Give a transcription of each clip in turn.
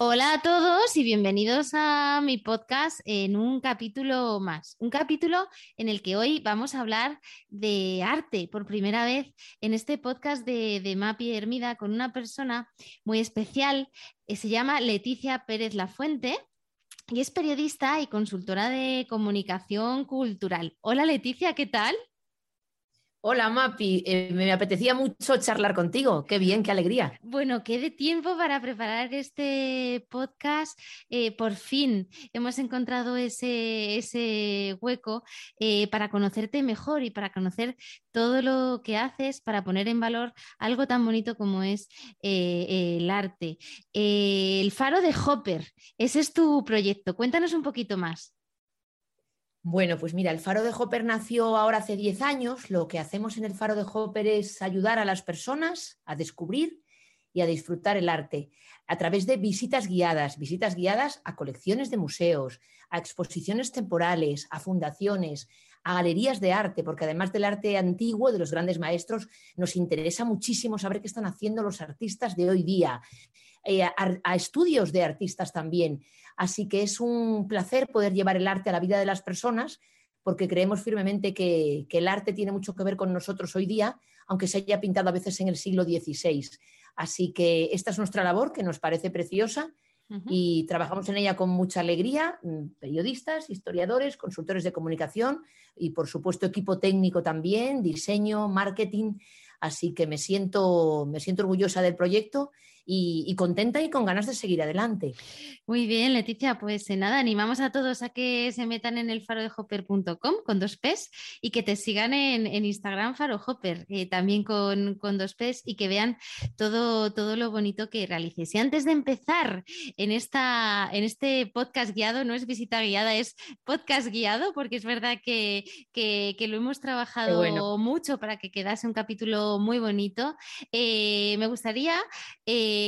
Hola a todos y bienvenidos a mi podcast en un capítulo más. Un capítulo en el que hoy vamos a hablar de arte por primera vez en este podcast de, de Mapi Hermida con una persona muy especial. Eh, se llama Leticia Pérez Lafuente y es periodista y consultora de comunicación cultural. Hola Leticia, ¿qué tal? Hola Mapi, eh, me apetecía mucho charlar contigo. Qué bien, qué alegría. Bueno, qué tiempo para preparar este podcast. Eh, por fin hemos encontrado ese, ese hueco eh, para conocerte mejor y para conocer todo lo que haces para poner en valor algo tan bonito como es el arte. el faro de Hopper, ese es tu proyecto. Cuéntanos un poquito más. Bueno, pues mira, el Faro de Hopper nació ahora hace 10 años. Lo que hacemos en el Faro de Hopper es ayudar a las personas a descubrir y a disfrutar el arte a través de visitas guiadas, visitas guiadas a colecciones de museos, a exposiciones temporales, a fundaciones, a galerías de arte, porque además del arte antiguo de los grandes maestros, nos interesa muchísimo saber qué están haciendo los artistas de hoy día. Eh, a, estudios de artistas también. Así que es un placer poder llevar el arte a la vida de las personas porque creemos firmemente que, el arte tiene mucho que ver con nosotros hoy día, aunque se haya pintado a veces en el siglo XVI. Así que esta es nuestra labor, que nos parece preciosa, y trabajamos en ella con mucha alegría, mm, periodistas, historiadores, consultores de comunicación y, por supuesto, equipo técnico también, diseño, marketing. Así que me siento, me siento orgullosa del proyecto y, contenta y con ganas de seguir adelante. Muy bien, Leticia, pues eh, nada, animamos a todos a que se metan en el farodehopper.com con dos P's y que te sigan en, Instagram farohopper eh, también con, con, dos P's y que vean todo, todo lo bonito que realices. Y antes de empezar en, esta, en este podcast guiado, no es visita guiada, es podcast guiado, porque es verdad que, lo hemos trabajado mucho para que quedase un capítulo muy bonito. Eh, me gustaría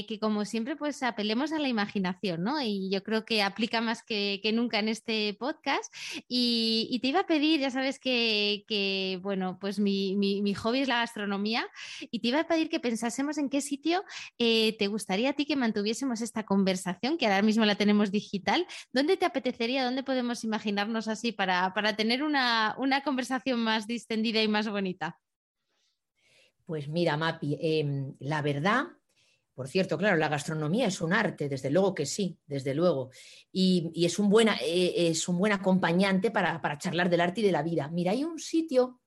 que como siempre pues apelemos a la imaginación, ¿no? Y yo creo que aplica más que, nunca en este podcast. Y, te iba a pedir, ya sabes que, bueno, pues mi, hobby es la gastronomía y te iba a pedir que pensásemos en qué sitio eh, te gustaría a ti que mantuviésemos esta conversación, que ahora mismo la tenemos digital. ¿Dónde te apetecería, dónde podemos imaginarnos así para, tener una, conversación más distendida y más bonita? Pues mira, Mapi, em, la verdad por cierto, claro, la gastronomía es un arte, desde luego que sí, desde luego. Y, es, un buena, eh, es un buen acompañante para, para, charlar del arte y de la vida. Mira, hay un sitio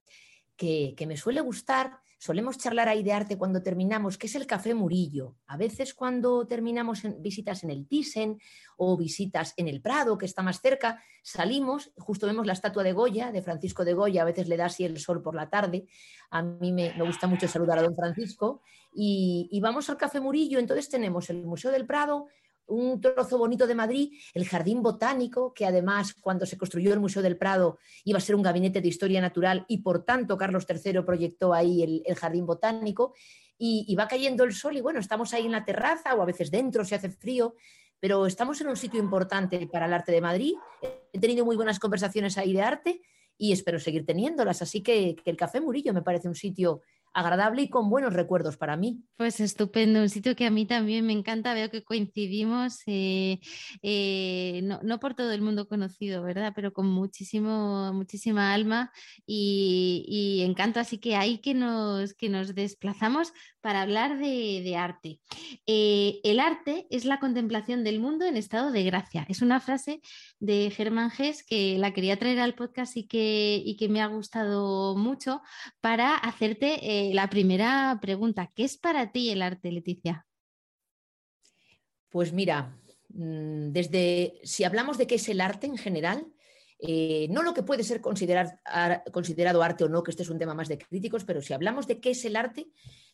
que, que me suele gustar solemos charlar ahí de arte cuando terminamos, que es el Café Murillo. A veces cuando terminamos en visitas en el Thyssen o visitas en el Prado, que está más cerca, salimos, justo vemos la estatua de Goya, de Francisco de Goya, a veces le da así el sol por la tarde. A mí me, gusta mucho saludar a don Francisco. Y vamos al Café Murillo, entonces tenemos el Museo del Prado, un trozo bonito de Madrid, el Jardín Botánico, que además cuando se construyó el Museo del Prado iba a ser un gabinete de historia natural y por tanto Carlos III proyectó ahí el, Jardín Botánico y, va cayendo el sol y bueno, estamos ahí en la terraza o a veces dentro si hace frío, pero estamos en un sitio importante para el arte de Madrid. He tenido muy buenas conversaciones ahí de arte y espero seguir teniéndolas, así que, que el Café Murillo me parece un sitio agradable y con buenos recuerdos para mí. Pues estupendo, un sitio que a mí también me encanta, veo que coincidimos, eh, eh, no, por todo el mundo conocido, ¿verdad? Pero con muchísimo, muchísima alma y, encanto, así que ahí que nos, que nos desplazamos para hablar de, arte. Eh, el arte es la contemplación del mundo en estado de gracia. Es una frase de Germán Gess que la quería traer al podcast y que, y que me ha gustado mucho para hacerte la primera pregunta, ¿qué es para ti el arte, Leticia? Pues mira, mm, desde si hablamos de qué es el arte en general, eh, no lo que puede ser considerado arte o no, que este es un tema más de críticos, pero si hablamos de qué es el arte,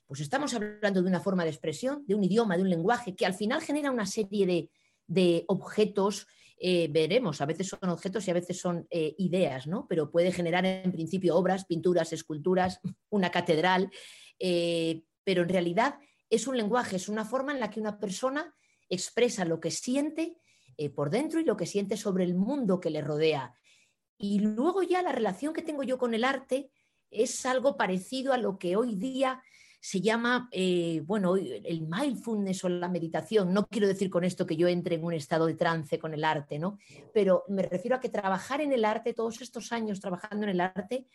pues estamos hablando de una forma de expresión, de un idioma, de un lenguaje, que al final genera una serie de, de objetos eh, veremos, a veces son objetos y a veces son eh, ideas, ¿no? Pero puede generar en principio obras, pinturas, esculturas, una catedral, eh, pero en realidad es un lenguaje, es una forma en la que una persona expresa lo que siente por dentro y lo que siente sobre el mundo que le rodea. Y luego ya la relación que tengo yo con el arte es algo parecido a lo que hoy día se llama, eh, bueno, el mindfulness o la meditación. No quiero decir con esto que yo entre en un estado de trance con el arte, ¿no? Pero me refiero a que trabajar en el arte, todos estos años trabajando en el arte,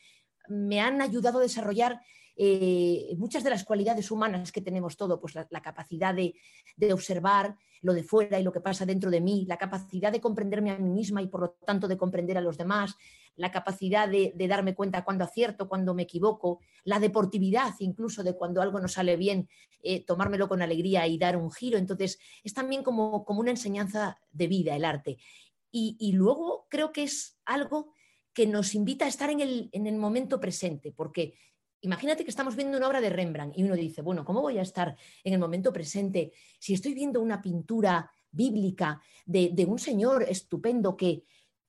me han ayudado a desarrollar eh, muchas de las cualidades humanas que tenemos todo, pues la, capacidad de, de, observar lo de fuera y lo que pasa dentro de mí, la capacidad de comprenderme a mí misma y por lo tanto de comprender a los demás, la capacidad de, darme cuenta cuando acierto, cuando me equivoco, la deportividad incluso de cuando algo no sale bien, eh, tomármelo con alegría y dar un giro. Entonces, es también como, como una enseñanza de vida el arte. Y, luego creo que es algo que nos invita a estar en el, en el momento presente, porque Imagínate que estamos viendo una obra de Rembrandt y uno dice, bueno, ¿cómo voy a estar en el momento presente si estoy viendo una pintura bíblica de, de un señor estupendo que,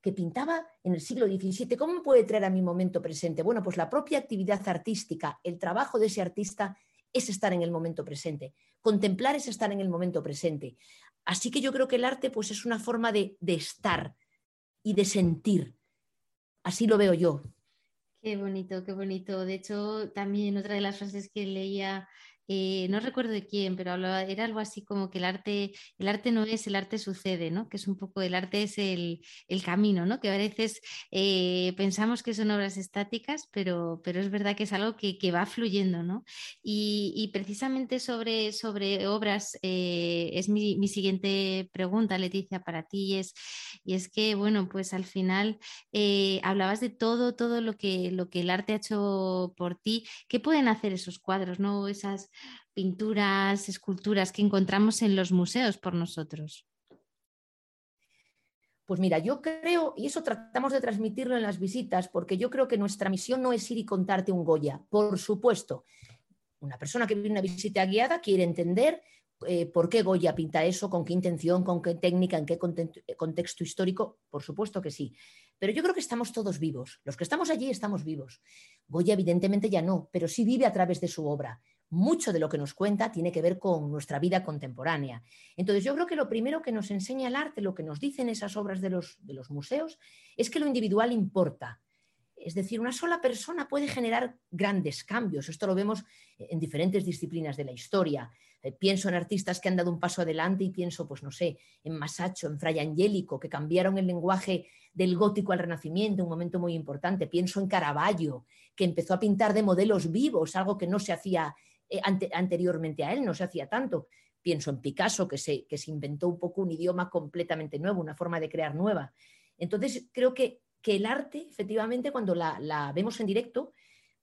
que pintaba en el siglo XVII, ¿cómo puede traer a mi momento presente? Bueno, pues la propia actividad artística, el trabajo de ese artista es estar en el momento presente. Contemplar es estar en el momento presente. Así que yo creo que el arte pues, es una forma de, de estar y de sentir. Así lo veo yo. Qué bonito, qué bonito. De hecho, también otra de las frases que leía eh, no recuerdo de quién, pero era algo así como que el arte, el arte no es, el arte sucede, ¿no? Que es un poco, el arte es el, camino, ¿no? Que a veces eh, pensamos que son obras estáticas, pero, pero es verdad que es algo que, va fluyendo, ¿no? Y, precisamente sobre, sobre obras eh, es mi, siguiente pregunta, Leticia, para ti, y es, y es que, bueno, pues al final hablabas de todo, todo lo que, lo que el arte ha hecho por ti. ¿Qué pueden hacer esos cuadros, ¿no? Esas, pinturas, esculturas que encontramos en los museos por nosotros? Pues mira, yo creo, y eso tratamos de transmitirlo en las visitas, porque yo creo que nuestra misión no es ir y contarte un Goya, por supuesto. Una persona que viene una visita guiada quiere entender eh, por qué Goya pinta eso, con qué intención, con qué técnica, en qué contexto histórico, por supuesto que sí. Pero yo creo que estamos todos vivos. Los que estamos allí estamos vivos. Goya evidentemente ya no, pero sí vive a través de su obra mucho de lo que nos cuenta tiene que ver con nuestra vida contemporánea. Entonces, yo creo que lo primero que nos enseña el arte, lo que nos dicen esas obras de los, de los museos, es que lo individual importa. Es decir, una sola persona puede generar grandes cambios. Esto lo vemos en diferentes disciplinas de la historia. Eh, pienso en artistas que han dado un paso adelante y pienso, pues no sé, en Masaccio, en Fray Angélico, que cambiaron el lenguaje del gótico al renacimiento, un momento muy importante. Pienso en Caravaggio, que empezó a pintar de modelos vivos, algo que no se hacía eh, anteriormente a él, no se hacía tanto. Pienso en Picasso, que se, que se inventó un poco un idioma completamente nuevo, una forma de crear nueva. Entonces, creo que, que el arte, efectivamente, cuando la, la vemos en directo,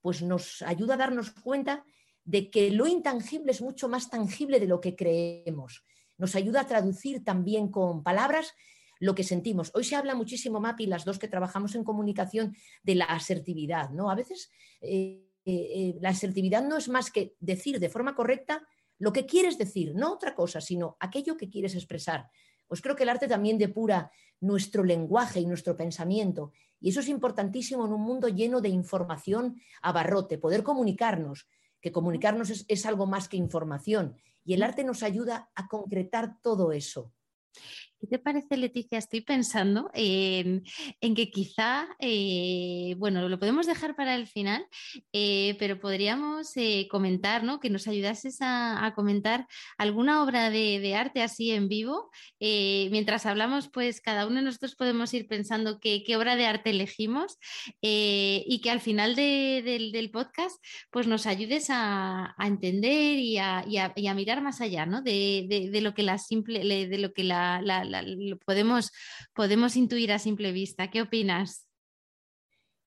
pues nos ayuda a darnos cuenta de que lo intangible es mucho más tangible de lo que creemos. Nos ayuda a traducir también con palabras lo que sentimos. Hoy se habla muchísimo, Mapi, las dos que trabajamos en comunicación, de la asertividad, ¿no? A veces eh, eh, eh, la asertividad no es más que decir de forma correcta lo que quieres decir, no otra cosa, sino aquello que quieres expresar. Pues creo que el arte también depura nuestro lenguaje y nuestro pensamiento. Y eso es importantísimo en un mundo lleno de información a barrote, poder comunicarnos, que comunicarnos es, es algo más que información. Y el arte nos ayuda a concretar todo eso. ¿Qué te parece, Leticia? Estoy pensando en, que quizá, eh, bueno, lo podemos dejar para el final, eh, pero podríamos eh, comentar, ¿no? Que nos ayudases a, comentar alguna obra de, arte así en vivo. mientras hablamos, pues cada uno de nosotros podemos ir pensando qué, obra de arte elegimos y que al final del, podcast, pues nos ayudes a, entender y a, mirar más allá, ¿no? De, lo que la simple, de lo que la podemos, podemos intuir a simple vista. ¿Qué opinas?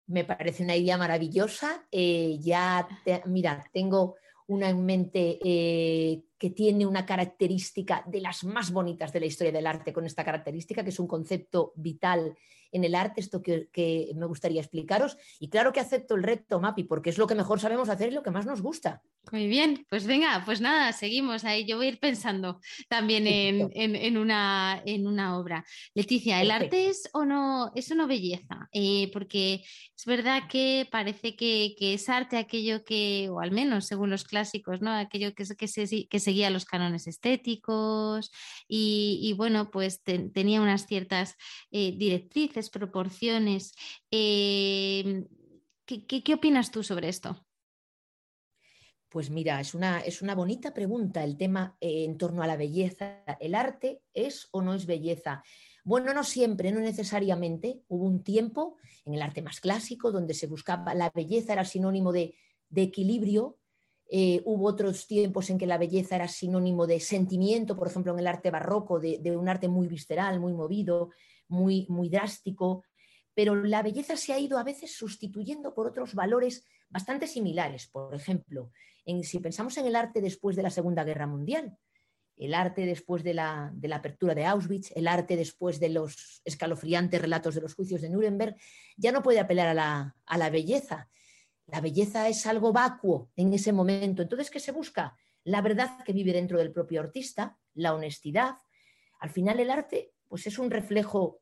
Me parece una idea maravillosa. Eh, ya, mira, tengo una en mente eh, que tiene una característica de las más bonitas de la historia del arte con esta característica, que es un concepto vital en el arte, esto que, me gustaría explicaros. Y claro que acepto el reto, Mapi, porque es lo que mejor sabemos hacer y lo que más nos gusta. Muy bien, pues venga, pues nada, seguimos ahí. Yo voy a ir pensando también en, una, en una, obra. Leticia, ¿el arte es o no, es no belleza? Eh, porque es verdad que parece que, es arte aquello que, o al menos según los clásicos, ¿no? Aquello que, que, que seguía los cánones estéticos y, bueno, pues tenía unas ciertas eh, directrices, proporciones. Eh, ¿qué, opinas tú sobre esto? Pues mira, es una, es una bonita pregunta el tema eh, en torno a la belleza. ¿El arte es o no es belleza? Bueno, no siempre, no necesariamente. Hubo un tiempo en el arte más clásico donde se buscaba la belleza, era sinónimo de, equilibrio. Eh, hubo otros tiempos en que la belleza era sinónimo de sentimiento, por ejemplo, en el arte barroco, de, de un arte muy visceral, muy movido, muy, muy drástico. Pero la belleza se ha ido a veces sustituyendo por otros valores bastante similares. Por ejemplo, si pensamos en el arte después de la Segunda Guerra Mundial, el arte después de la, apertura de Auschwitz, el arte después de los escalofriantes relatos de los juicios de Nuremberg, ya no puede apelar a la, a la belleza. La belleza es algo vacuo en ese momento. Entonces, ¿qué se busca? La verdad que vive dentro del propio artista, la honestidad. Al final, el arte pues, es un reflejo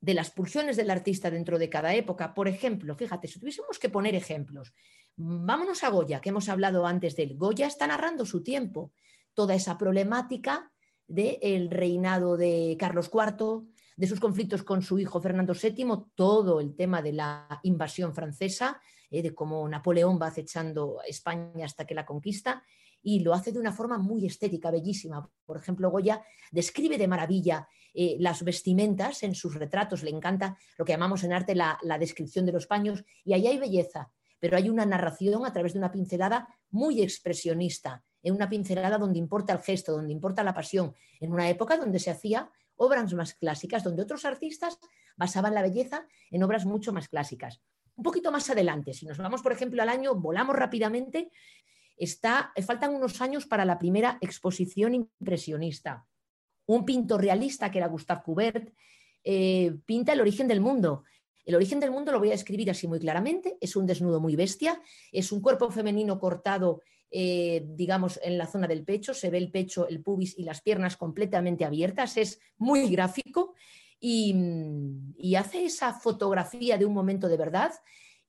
de las pulsiones del artista dentro de cada época. Por ejemplo, fíjate, si tuviésemos que poner ejemplos, vámonos a Goya, que hemos hablado antes de él. Goya está narrando su tiempo, toda esa problemática del reinado de Carlos IV, de sus conflictos con su hijo Fernando VII, todo el tema de la invasión francesa, eh, de cómo Napoleón va acechando a España hasta que la conquista, y lo hace de una forma muy estética, bellísima. Por ejemplo, Goya describe de maravilla eh, las vestimentas en sus retratos, le encanta lo que llamamos en arte la, descripción de los paños, y ahí hay belleza, pero hay una narración a través de una pincelada muy expresionista, en una pincelada donde importa el gesto, donde importa la pasión, en una época donde se hacía obras más clásicas, donde otros artistas basaban la belleza en obras mucho más clásicas. Un poquito más adelante, si nos vamos, por ejemplo, al año, volamos rápidamente, está, faltan unos años para la primera exposición impresionista un pintor realista que era Gustave Courbet, eh, pinta el origen del mundo. El origen del mundo lo voy a escribir así muy claramente. Es un desnudo muy bestia, es un cuerpo femenino cortado, eh, digamos, en la zona del pecho. Se ve el pecho, el pubis y las piernas completamente abiertas. Es muy gráfico y, y hace esa fotografía de un momento de verdad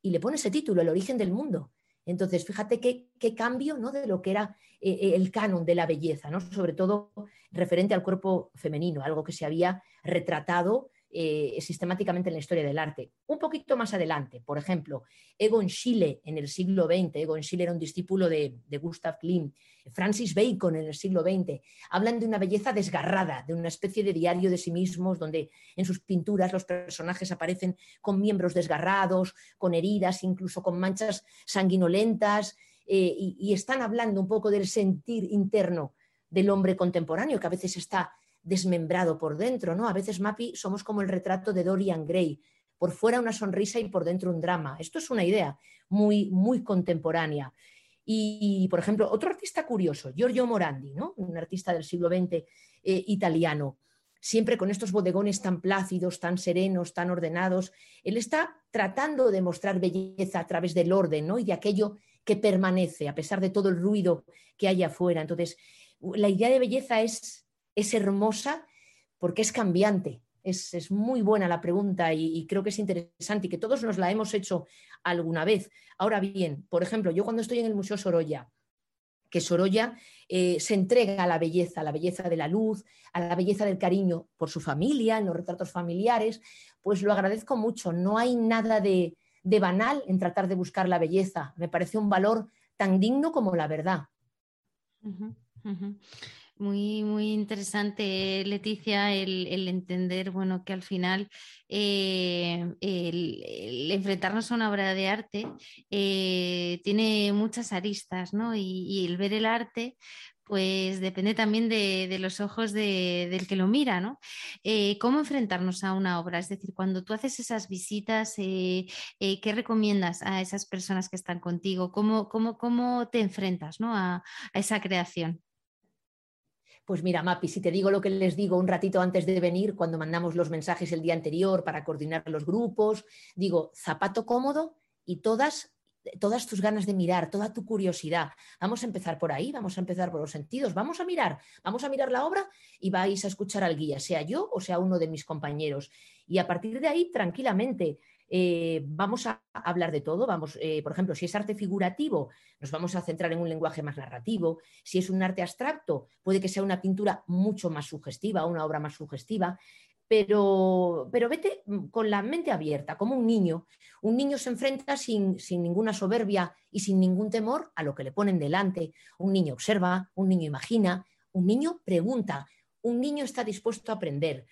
y le pone ese título, El origen del mundo. Entonces, fíjate qué, cambio ¿no? de lo que era eh, eh, el canon de la belleza, ¿no? sobre todo referente al cuerpo femenino, algo que se había retratado eh, sistemáticamente en la historia del arte. Un poquito más adelante, por ejemplo, Egon Schiele en el siglo XX, Egon Schiele era un discípulo de, Gustav Klimt, Francis Bacon en el siglo XX, hablan de una belleza desgarrada, de una especie de diario de sí mismos, donde en sus pinturas los personajes aparecen con miembros desgarrados, con heridas, incluso con manchas sanguinolentas, eh, y están hablando un poco del sentir interno del hombre contemporáneo, que a veces está desmembrado por dentro, ¿no? A veces, Mapi, somos como el retrato de Dorian Gray, por fuera una sonrisa y por dentro un drama. Esto es una idea muy, muy contemporánea. Y, por ejemplo, otro artista curioso, Giorgio Morandi, ¿no? un artista del siglo XX eh, italiano, siempre con estos bodegones tan plácidos, tan serenos, tan ordenados. Él está tratando de mostrar belleza a través del orden ¿no? y de aquello que permanece, a pesar de todo el ruido que hay afuera. Entonces, la idea de belleza es es hermosa porque es cambiante. Es, muy buena la pregunta y, creo que es interesante y que todos nos la hemos hecho alguna vez. Ahora bien, por ejemplo, yo cuando estoy en el Museo Sorolla, que Sorolla eh, se entrega a la belleza, a la belleza de la luz, a la belleza del cariño por su familia, en los retratos familiares, pues lo agradezco mucho. No hay nada de, banal en tratar de buscar la belleza. Me parece un valor tan digno como la verdad. Muy, muy interesante, Leticia, el, entender, bueno, que al final eh, el, enfrentarnos a una obra de arte eh, tiene muchas aristas, ¿no? Y, el ver el arte, pues depende también de, los ojos del que lo mira, ¿no? Eh, ¿Cómo enfrentarnos a una obra? Es decir, cuando tú haces esas visitas, ¿qué recomiendas a esas personas que están contigo? ¿Cómo, cómo, cómo te enfrentas ¿no? a esa creación? Pues mira, Mapi, si te digo lo que les digo un ratito antes de venir, cuando mandamos los mensajes el día anterior para coordinar los grupos, digo zapato cómodo y todas todas tus ganas de mirar, toda tu curiosidad. Vamos a empezar por ahí, vamos a empezar por los sentidos, vamos a mirar, vamos a mirar la obra y vais a escuchar al guía, sea yo o sea uno de mis compañeros. Y a partir de ahí, tranquilamente, eh, vamos a hablar de todo. Vamos, eh, por ejemplo, si es arte figurativo, nos vamos a centrar en un lenguaje más narrativo. Si es un arte abstracto, puede que sea una pintura mucho más sugestiva, una obra más sugestiva. Pero, pero vete con la mente abierta, como un niño. Un niño se enfrenta sin, sin ninguna soberbia y sin ningún temor a lo que le ponen delante. Un niño observa, un niño imagina, un niño pregunta, un niño está dispuesto a aprender.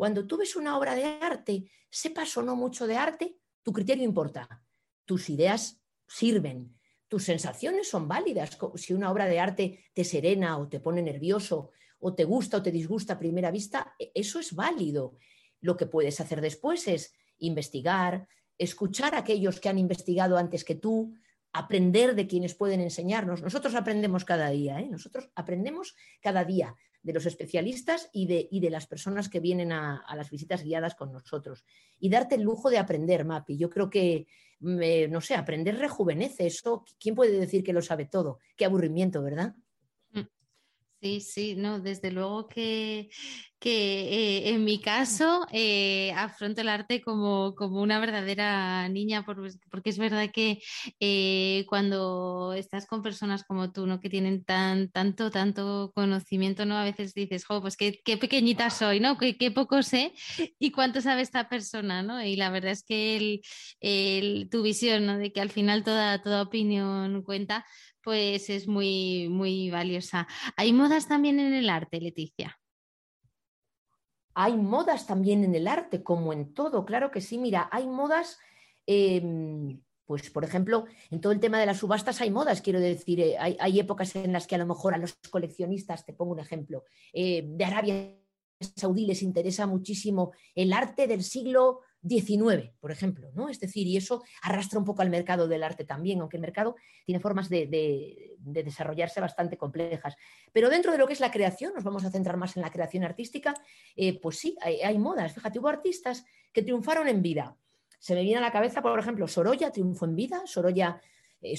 Cuando tú ves una obra de arte, sepas o no mucho de arte, tu criterio importa. Tus ideas sirven, tus sensaciones son válidas. Si una obra de arte te serena o te pone nervioso o te gusta o te disgusta a primera vista, e, eso es válido. Lo que puedes hacer después es investigar, escuchar a aquellos que han investigado antes que tú, aprender de quienes pueden enseñarnos. Nosotros aprendemos cada día, ¿eh? nosotros aprendemos cada día de los especialistas y de, de las personas que vienen a, las visitas guiadas con nosotros. Y darte el lujo de aprender, Mapi. Yo creo que, no sé, aprender rejuvenece. Eso, ¿quién puede decir que lo sabe todo? Qué aburrimiento, ¿verdad? Mm. Sí, sí, no, desde luego que, que eh, en mi caso eh, afronto el arte como, una verdadera niña, porque es verdad que eh, cuando estás con personas como tú, ¿no? que tienen tan, tanto, tanto conocimiento, ¿no? a veces dices, jo, pues qué, pequeñita soy, ¿no? Qué, poco sé y cuánto sabe esta persona, ¿no? Y la verdad es que tu visión, ¿no? de que al final toda, toda opinión cuenta, pues es muy, muy valiosa. ¿Hay modas también en el arte, Leticia? Hay modas también en el arte, como en todo, claro que sí. Mira, hay modas, em, pues por ejemplo, en todo el tema de las subastas hay modas, quiero decir, eh, hay, épocas en las que a lo mejor a los coleccionistas, te pongo un ejemplo, eh, de Arabia Saudí les interesa muchísimo el arte del siglo 19, por ejemplo, ¿no? Es decir, y eso arrastra un poco al mercado del arte también, aunque el mercado tiene formas de, desarrollarse bastante complejas. Pero dentro de lo que es la creación, nos vamos a centrar más en la creación artística, eh, pues sí, hay, modas. Fíjate, hubo artistas que triunfaron en vida. Se me viene a la cabeza, por ejemplo, Sorolla triunfó en vida. Sorolla, eh,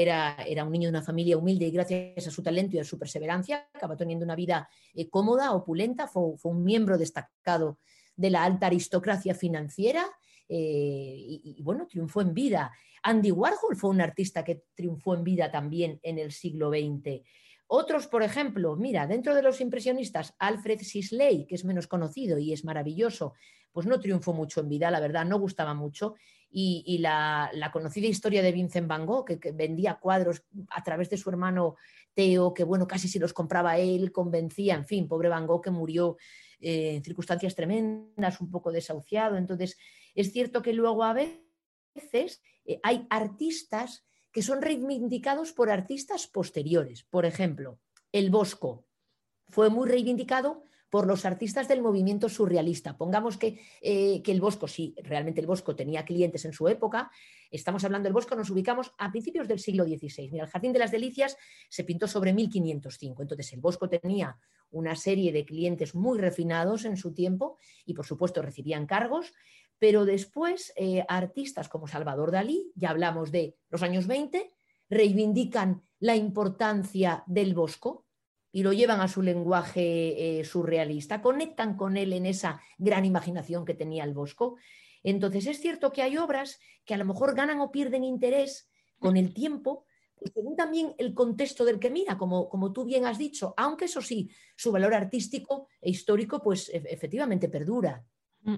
era, era, un niño de una familia humilde y gracias a su talento y a su perseverancia acabó teniendo una vida eh, cómoda, opulenta, fue un miembro destacado de la alta aristocracia financiera eh, y, bueno, triunfó en vida. Andy Warhol fue un artista que triunfó en vida también en el siglo XX. Otros, por ejemplo, mira, dentro de los impresionistas, Alfred Sisley, que es menos conocido y es maravilloso, pues no triunfó mucho en vida, la verdad, no gustaba mucho. Y, la, conocida historia de Vincent Van Gogh, que, que, vendía cuadros a través de su hermano Theo, que bueno, casi si los compraba él, convencía, en fin, pobre Van Gogh que murió eh, en circunstancias tremendas, un poco desahuciado. Entonces, es cierto que luego a veces eh, hay artistas que son reivindicados por artistas posteriores. Por ejemplo, el Bosco fue muy reivindicado por los artistas del movimiento surrealista. Pongamos que, eh, que, el Bosco, sí, realmente el Bosco tenía clientes en su época, estamos hablando del Bosco, nos ubicamos a principios del siglo XVI. Mira, el Jardín de las Delicias se pintó sobre 1505, entonces el Bosco tenía una serie de clientes muy refinados en su tiempo y por supuesto recibían cargos, pero después eh, artistas como Salvador Dalí, ya hablamos de los años 20, reivindican la importancia del Bosco y lo llevan a su lenguaje eh, surrealista, conectan con él en esa gran imaginación que tenía el Bosco. Entonces es cierto que hay obras que a lo mejor ganan o pierden interés con el tiempo, según también el contexto del que mira, como, como tú bien has dicho, aunque eso sí, su valor artístico e histórico, pues e, efectivamente perdura. Mm.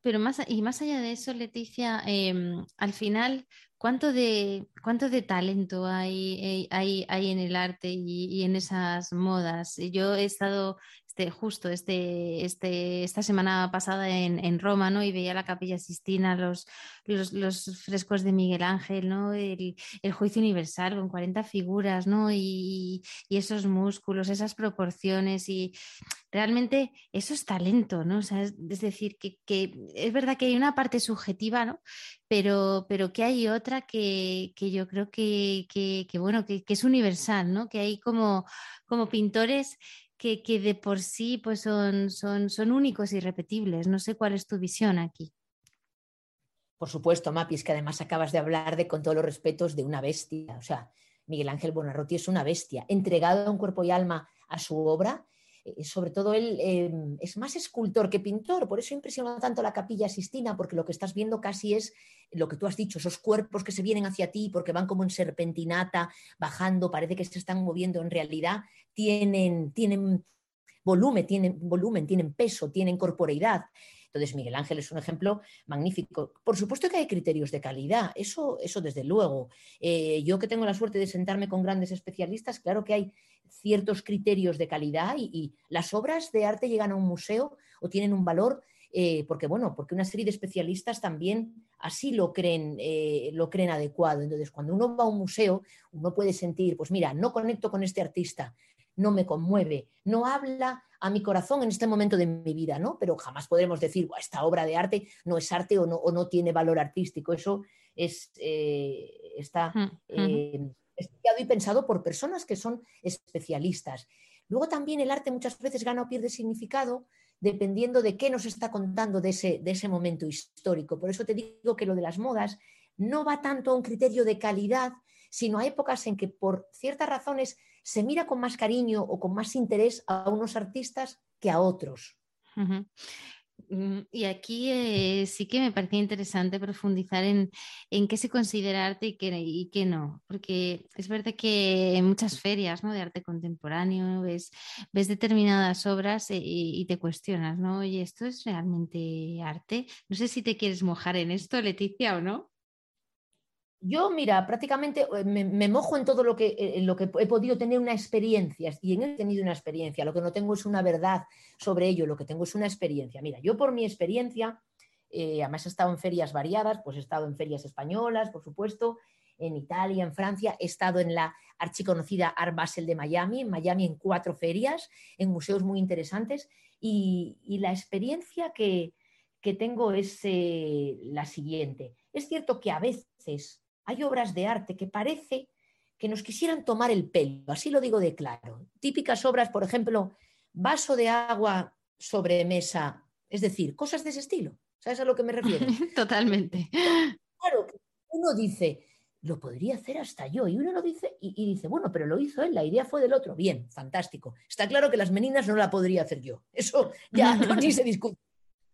Pero más, y más allá de eso, Leticia, em, al final, ¿cuánto de, cuánto de talento hay, eh, hay, hay en el arte y, y, en esas modas? Yo he estado este, justo este, este, esta semana pasada en, Roma, ¿no? Y veía la Capilla Sistina, los, los, frescos de Miguel Ángel, ¿no? El, juicio universal con 40 figuras, ¿no? Y, esos músculos, esas proporciones y realmente eso es talento, ¿no? es, decir, que, es verdad que hay una parte subjetiva, ¿no? Pero, pero que hay otra que, yo creo que, bueno, que, es universal, ¿no? Que hay como, como pintores que, de por sí pues son, son, son únicos y repetibles. No sé cuál es tu visión aquí. Por supuesto, Mapi, es que además acabas de hablar de, con todos los respetos, de una bestia. O sea, Miguel Ángel Bonarroti es una bestia, entregado en cuerpo y alma a su obra. Eh, sobre todo él eh, es más escultor que pintor, por eso impresiona tanto la capilla Sistina, porque lo que estás viendo casi es lo que tú has dicho, esos cuerpos que se vienen hacia ti porque van como en serpentinata, bajando, parece que se están moviendo, en realidad tienen, tienen volumen, tienen volumen, tienen peso, tienen corporeidad. Entonces, Miguel Ángel es un ejemplo magnífico. Por supuesto que hay criterios de calidad, eso, eso desde luego. Eh, yo que tengo la suerte de sentarme con grandes especialistas, claro que hay ciertos criterios de calidad y, las obras de arte llegan a un museo o tienen un valor eh, porque bueno, porque una serie de especialistas también así lo creen, eh, lo creen adecuado. Entonces, cuando uno va a un museo, uno puede sentir, pues mira, no conecto con este artista, no me conmueve, no habla a mi corazón en este momento de mi vida, ¿no? Pero jamás podremos decir, esta obra de arte no es arte o no, o no tiene valor artístico. Eso es, eh, está eh, estudiado y pensado por personas que son especialistas. Luego también el arte muchas veces gana o pierde significado dependiendo de qué nos está contando de ese, de ese momento histórico. Por eso te digo que lo de las modas no va tanto a un criterio de calidad, sino a épocas en que por ciertas razones se mira con más cariño o con más interés a unos artistas que a otros. Mm, y aquí eh, sí que me parecía interesante profundizar en, qué se considera arte y qué, y qué, no, porque es verdad que en muchas ferias ¿no? de arte contemporáneo ves, ves determinadas obras eh, y, te cuestionas, ¿no? Oye, ¿esto es realmente arte? No sé si te quieres mojar en esto, Leticia, o no. Yo, mira, prácticamente eh, me, mojo en todo lo que, eh, lo que he podido tener una experiencia y en he tenido una experiencia. Lo que no tengo es una verdad sobre ello, lo que tengo es una experiencia. Mira, yo por mi experiencia, eh, además he estado en ferias variadas, pues he estado en ferias españolas, por supuesto, en Italia, en Francia, he estado en la archiconocida Art Basel de Miami, en Miami en cuatro ferias, en museos muy interesantes, y, la experiencia que, tengo es la siguiente. Es cierto que a veces hay obras de arte que parece que nos quisieran tomar el pelo, así lo digo de claro. Típicas obras, por ejemplo, vaso de agua sobre mesa, es decir, cosas de ese estilo. ¿Sabes a lo que me refiero? Totalmente. Claro, uno dice, lo podría hacer hasta yo, y uno lo dice y, dice, bueno, pero lo hizo él, la idea fue del otro. Bien, fantástico. Está claro que las meninas no la podría hacer yo, eso ya no, ni se discute.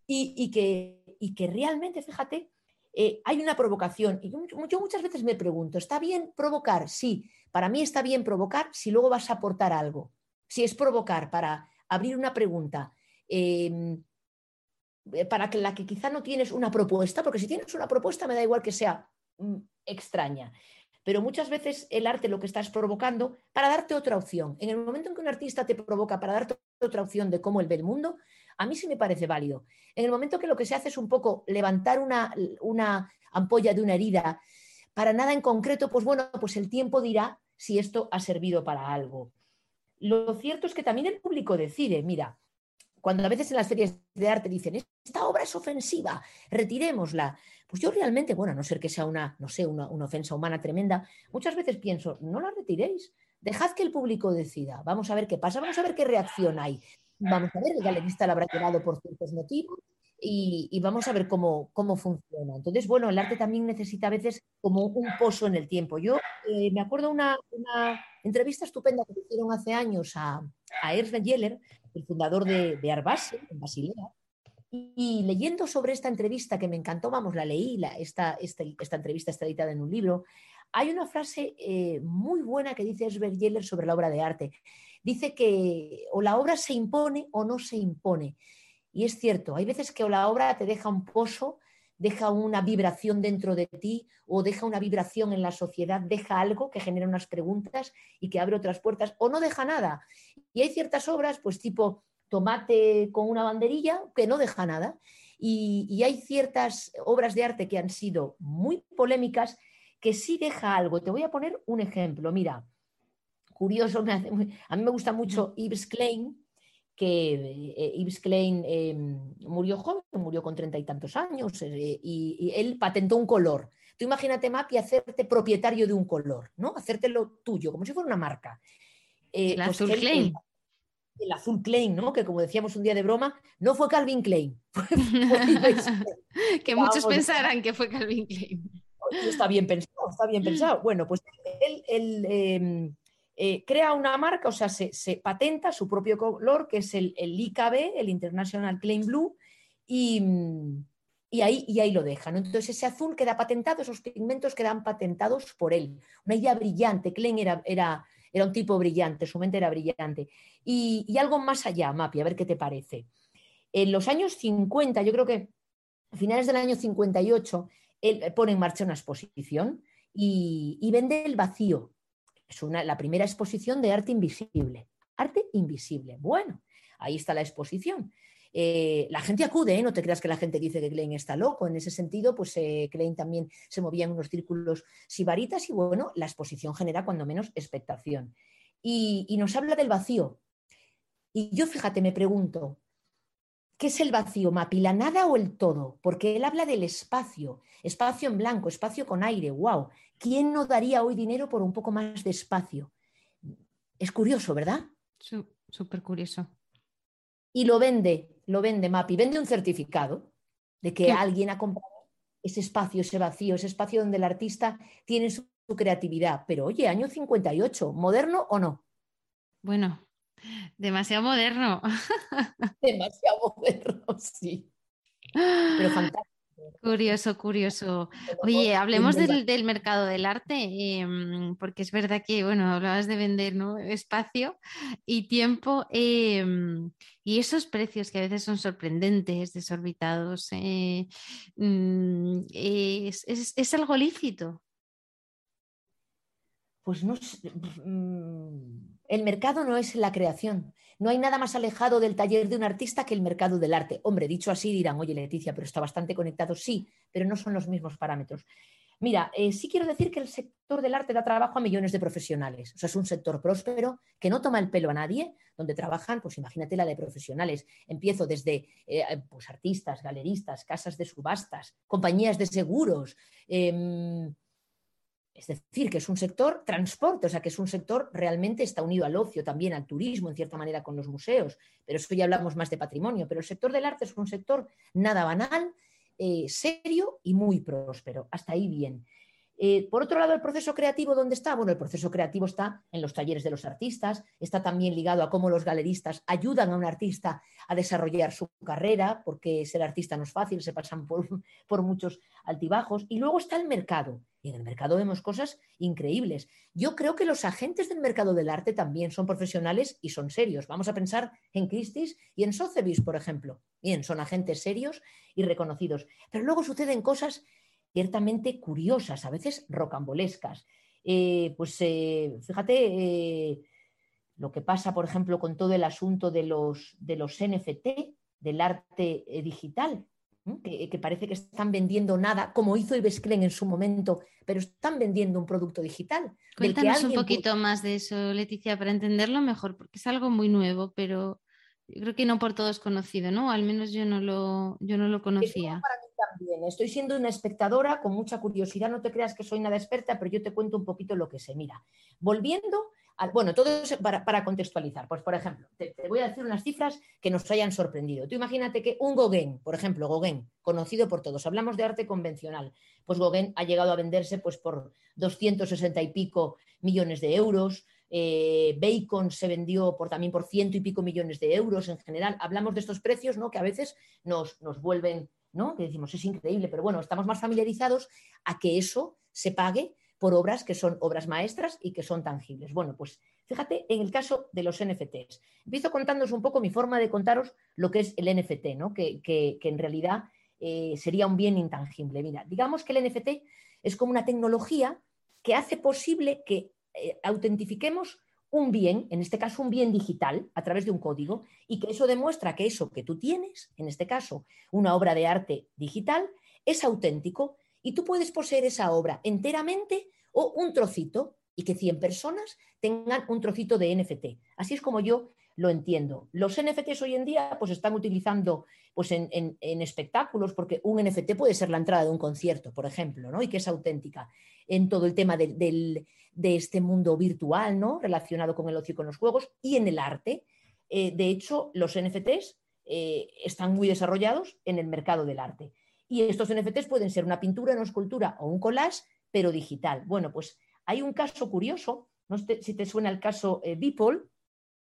Y, que, y que realmente, fíjate, eh, hay una provocación. Y yo, muchas veces me pregunto, ¿está bien provocar? Sí, para mí está bien provocar si luego vas a aportar algo. Si es provocar para abrir una pregunta, em, eh, para que la que quizá no tienes una propuesta, porque si tienes una propuesta me da igual que sea mm, extraña. Pero muchas veces el arte lo que está es provocando para darte otra opción. En el momento en que un artista te provoca para darte otra opción de cómo él ve el mundo, a mí sí me parece válido. En el momento que lo que se hace es un poco levantar una, una ampolla de una herida para nada en concreto, pues bueno, pues el tiempo dirá si esto ha servido para algo. Lo cierto es que también el público decide, mira, cuando a veces en las ferias de arte dicen, esta obra es ofensiva, retirémosla. Pues yo realmente, bueno, a no ser que sea una, no sé, una, una ofensa humana tremenda, muchas veces pienso, no la retiréis, dejad que el público decida, vamos a ver qué pasa, vamos a ver qué reacción hay vamos a ver, el galerista la habrá llevado por ciertos motivos y, vamos a ver cómo, cómo, funciona. Entonces, bueno, el arte también necesita a veces como un pozo en el tiempo. Yo eh, me acuerdo una, una entrevista estupenda que hicieron hace años a, a Ernst Yeller, el fundador de, de Arbase, en Basilea, y, leyendo sobre esta entrevista que me encantó, vamos, la leí, la, esta, esta, esta, entrevista está editada en un libro, hay una frase eh, muy buena que dice Herbert Yeller sobre la obra de arte dice que o la obra se impone o no se impone. Y es cierto, hay veces que o la obra te deja un pozo, deja una vibración dentro de ti o deja una vibración en la sociedad, deja algo que genera unas preguntas y que abre otras puertas o no deja nada. Y hay ciertas obras, pues tipo tomate con una banderilla, que no deja nada. Y, y hay ciertas obras de arte que han sido muy polémicas que sí deja algo. Te voy a poner un ejemplo. Mira, curioso, a mí me gusta mucho Yves Klein, que eh, Yves Klein em, murió joven, murió con treinta y tantos años, eh, y, él patentó un color. Tú imagínate, Mapi, hacerte propietario de un color, ¿no? Hacértelo tuyo, como si fuera una marca. Eh, pues Klein. el azul Klein, ¿no? Que como decíamos un día de broma, no fue Calvin Klein. que muchos pensarán que fue Calvin Klein. Está bien pensado, está bien pensado. Bueno, pues él, em, eh, crea una marca, o sea, se, patenta su propio color, que es el, el IKB, el International Klein Blue, y, ahí, y ahí lo dejan. Entonces ese azul queda patentado, esos pigmentos quedan patentados por él. Una idea brillante. Klein era, era era un tipo brillante, su mente era brillante. Y, algo más allá, Mapi, a ver qué te parece. En los años 50, yo creo que a finales del año 58, él pone en marcha una exposición y, vende el vacío. Es una, la primera exposición de arte invisible. Arte invisible. Bueno, ahí está la exposición. Eh, la gente acude, ¿eh? no te creas que la gente dice que Klein está loco. En ese sentido, pues eh, Klein también se movía en unos círculos sibaritas y bueno, la exposición genera cuando menos expectación. Y, nos habla del vacío. Y yo, fíjate, me pregunto, ¿qué es el vacío, Mapi? ¿La nada o el todo? Porque él habla del espacio, espacio en blanco, espacio con aire, wow. ¿Quién no daría hoy dinero por un poco más de espacio? Es curioso, ¿verdad? Súper curioso. Y lo vende lo vende Mapi, vende un certificado de que alguien ha comprado ese espacio, ese vacío, ese espacio donde el artista tiene su, creatividad. Pero oye, año 58, ¿moderno o no? Bueno, demasiado moderno. demasiado moderno, sí. Pero fantástico. Curioso, curioso. Oye, hablemos del, mercado del arte, em, porque es verdad que, bueno, hablabas de vender espacio y tiempo em, y esos precios que a veces son sorprendentes, desorbitados, eh, mm, es, algo lícito? Pues no, mm, el mercado no es la creación. No hay nada más alejado del taller de un artista que el mercado del arte. Hombre, dicho así dirán, oye Leticia, pero está bastante conectado. Sí, pero no son los mismos parámetros. Mira, eh, sí quiero decir que el sector del arte da trabajo a millones de profesionales. O sea, es un sector próspero que no toma el pelo a nadie, donde trabajan, pues imagínate la de profesionales. Empiezo desde eh, pues, artistas, galeristas, casas de subastas, compañías de seguros. Em, es decir, que es un sector transporte, o sea, que es un sector realmente está unido al ocio, también al turismo, en cierta manera, con los museos, pero eso ya hablamos más de patrimonio, pero el sector del arte es un sector nada banal, eh, serio y muy próspero. Hasta ahí bien. Eh, por otro lado, el proceso creativo, ¿dónde está? Bueno, el proceso creativo está en los talleres de los artistas, está también ligado a cómo los galeristas ayudan a un artista a desarrollar su carrera, porque ser artista no es fácil, se pasan por, por muchos altibajos. Y luego está el mercado. Y en el mercado vemos cosas increíbles. Yo creo que los agentes del mercado del arte también son profesionales y son serios. Vamos a pensar en Christie's y en Sotheby's, por ejemplo. Bien, son agentes serios y reconocidos. Pero luego suceden cosas ciertamente curiosas, a veces rocambolescas. Eh, pues eh, fíjate eh, lo que pasa, por ejemplo, con todo el asunto de los, de los NFT, del arte digital, que, parece que están vendiendo nada, como hizo Ives Klein en su momento, pero están vendiendo un producto digital. Cuéntanos un poquito más de eso, Leticia, para entenderlo mejor, porque es algo muy nuevo, pero yo creo que no por todos conocido, ¿no? Al menos yo no lo, yo no lo conocía también. Estoy siendo una espectadora con mucha curiosidad. No te creas que soy nada experta, pero yo te cuento un poquito lo que sé. Mira, volviendo al, bueno, todo eso para, contextualizar. Pues, por ejemplo, te, voy a decir unas cifras que nos hayan sorprendido. Tú imagínate que un Gauguin, por ejemplo, Gauguin, conocido por todos, hablamos de arte convencional, pues Gauguin ha llegado a venderse pues, por 260 y pico millones de euros. Eh, Bacon se vendió por, también por ciento y pico millones de euros en general. Hablamos de estos precios ¿no? que a veces nos, nos vuelven que decimos, es increíble, pero bueno, estamos más familiarizados a que eso se pague por obras que son obras maestras y que son tangibles. Bueno, pues fíjate en el caso de los NFTs. Empiezo contándoos un poco mi forma de contaros lo que es el NFT, ¿no? que, en realidad eh, sería un bien intangible. Mira, digamos que el NFT es como una tecnología que hace posible que eh, autentifiquemos un bien, en este caso un bien digital, a través de un código, y que eso demuestra que eso que tú tienes, en este caso una obra de arte digital, es auténtico y tú puedes poseer esa obra enteramente o un trocito y que 100 personas tengan un trocito de NFT. Así es como yo lo entiendo. Los NFTs hoy en día pues están utilizando pues en, espectáculos porque un NFT puede ser la entrada de un concierto, por ejemplo, ¿no? y que es auténtica en todo el tema de este mundo virtual ¿no? relacionado con el ocio y con los juegos y en el arte. eh, de hecho, los NFTs eh, están muy desarrollados en el mercado del arte. Y estos NFTs pueden ser una pintura, una escultura o un collage, pero digital. Bueno, pues hay un caso curioso, no sé si te suena el caso eh, Beeple,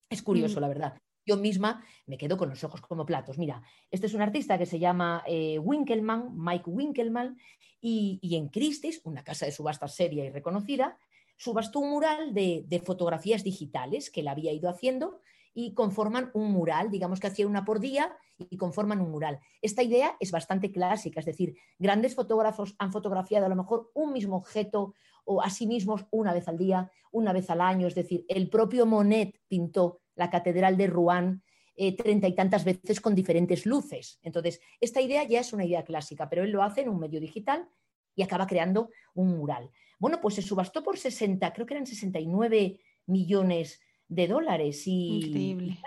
es curioso, mm. la verdad. Yo misma me quedo con los ojos como platos. Mira, este es un artista que se llama eh, Winkelmann, Mike Winkelmann, y, en Christie's, una casa de subastas seria y reconocida, subastó un mural de, fotografías digitales que él había ido haciendo y conforman un mural, digamos que hacía una por día y conforman un mural. Esta idea es bastante clásica, es decir, grandes fotógrafos han fotografiado a lo mejor un mismo objeto o a sí mismos una vez al día, una vez al año, es decir, el propio Monet pintó la Catedral de Rouen eh, treinta y tantas veces con diferentes luces. Entonces, esta idea ya es una idea clásica, pero él lo hace en un medio digital y acaba creando un mural. Bueno, pues se subastó por 60, creo que eran 69 millones de dólares. Y, increíble.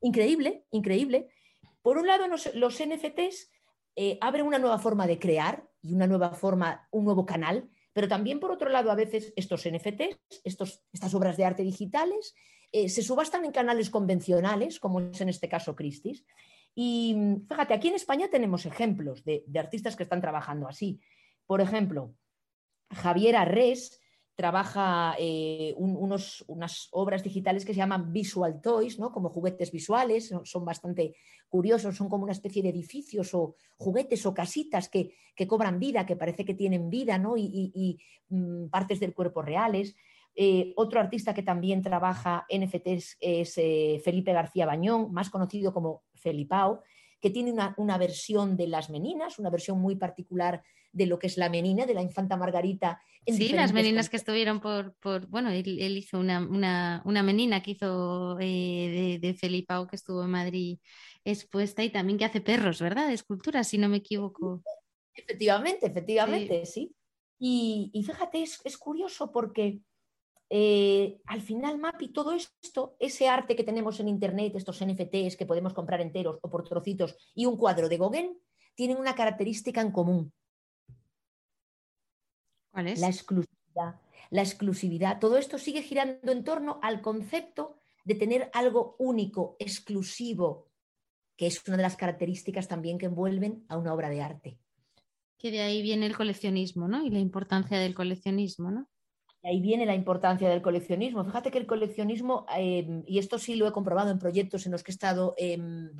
increíble, increíble. Por un lado, los, NFTs eh, abren una nueva forma de crear y una nueva forma, un nuevo canal, pero también por otro lado, a veces estos NFTs, estos, estas obras de arte digitales, eh, se subastan en canales convencionales, como es en este caso Christie's. Y fíjate, aquí en España tenemos ejemplos de, de artistas que están trabajando así. Por ejemplo, Javier Arres trabaja eh, unos, unas obras digitales que se llaman visual toys, ¿no? como juguetes visuales, son, bastante curiosos, son como una especie de edificios o juguetes o casitas que, cobran vida, que parece que tienen vida ¿no? y, mm, partes del cuerpo reales. Eh, otro artista que también trabaja NFTs es eh, Felipe García Bañón, más conocido como Felipao, que tiene una, una versión de las meninas, una versión muy particular de lo que es la menina, de la infanta Margarita. sí, las meninas que estuvieron por, por bueno, él, hizo una, una, menina que hizo eh, de, de Felipao que estuvo en Madrid expuesta y también que hace perros, ¿verdad? De esculturas, si no me equivoco. Efectivamente, efectivamente, sí. Y, fíjate, es, curioso porque eh, al final, Mapi, todo esto, ese arte que tenemos en Internet, estos NFTs que podemos comprar enteros o por trocitos y un cuadro de Gauguin, tienen una característica en común. La exclusividad. La exclusividad. Todo esto sigue girando en torno al concepto de tener algo único, exclusivo, que es una de las características también que envuelven a una obra de arte. Que de ahí viene el coleccionismo, ¿no? Y la importancia del coleccionismo, ¿no? De ahí viene la importancia del coleccionismo. Fíjate que el coleccionismo, eh, y esto sí lo he comprobado en proyectos en los que he estado em,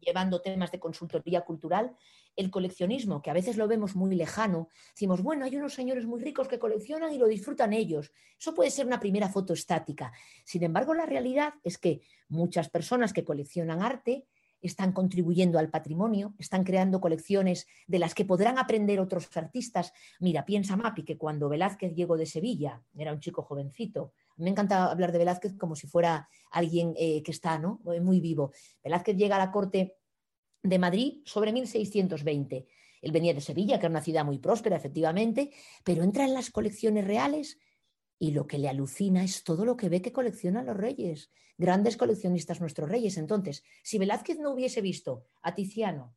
llevando temas de consultoría cultural, el coleccionismo, que a veces lo vemos muy lejano, decimos, bueno, hay unos señores muy ricos que coleccionan y lo disfrutan ellos. Eso puede ser una primera foto estática. Sin embargo, la realidad es que muchas personas que coleccionan arte están contribuyendo al patrimonio, están creando colecciones de las que podrán aprender otros artistas. Mira, piensa Mapi que cuando Velázquez llegó de Sevilla, era un chico jovencito, me encanta hablar de Velázquez como si fuera alguien eh, que está ¿no? muy vivo. Velázquez llega a la corte de Madrid sobre 1620. Él venía de Sevilla, que era una ciudad muy próspera, efectivamente, pero entra en las colecciones reales y lo que le alucina es todo lo que ve que coleccionan los reyes, grandes coleccionistas nuestros reyes. Entonces, si Velázquez no hubiese visto a Tiziano,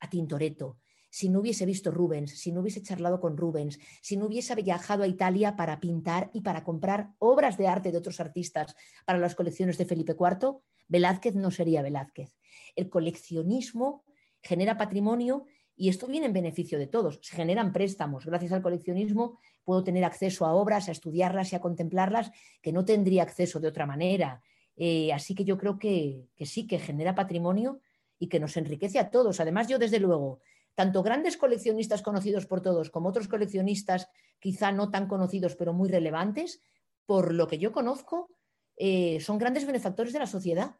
a Tintoretto, si no hubiese visto Rubens, si no hubiese charlado con Rubens, si no hubiese viajado a Italia para pintar y para comprar obras de arte de otros artistas para las colecciones de Felipe IV, Velázquez no sería Velázquez. El coleccionismo genera patrimonio y esto viene en beneficio de todos. Se generan préstamos. Gracias al coleccionismo puedo tener acceso a obras, a estudiarlas y a contemplarlas que no tendría acceso de otra manera. Eh, así que yo creo que, sí, que genera patrimonio y que nos enriquece a todos. Además, yo desde luego, tanto grandes coleccionistas conocidos por todos como otros coleccionistas quizá no tan conocidos pero muy relevantes, por lo que yo conozco, eh, son grandes benefactores de la sociedad.